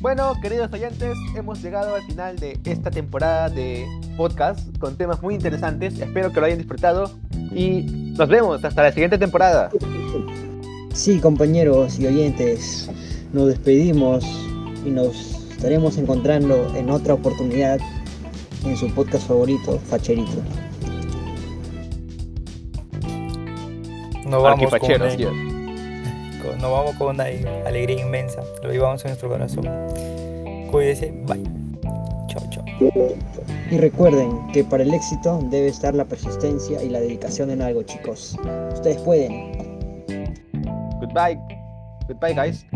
bueno, queridos oyentes, hemos llegado al final de esta temporada de podcast con temas muy interesantes. Espero que lo hayan disfrutado y nos vemos hasta la siguiente temporada. Sí, compañeros y oyentes, nos despedimos y nos estaremos encontrando en otra oportunidad en su podcast favorito, Facherito. Nos vamos, con Nos vamos con una alegría inmensa. Lo llevamos en nuestro corazón. Cuídese. Bye. Chao, chao. Y recuerden que para el éxito debe estar la persistencia y la dedicación en algo, chicos. Ustedes pueden. Goodbye. Goodbye, guys.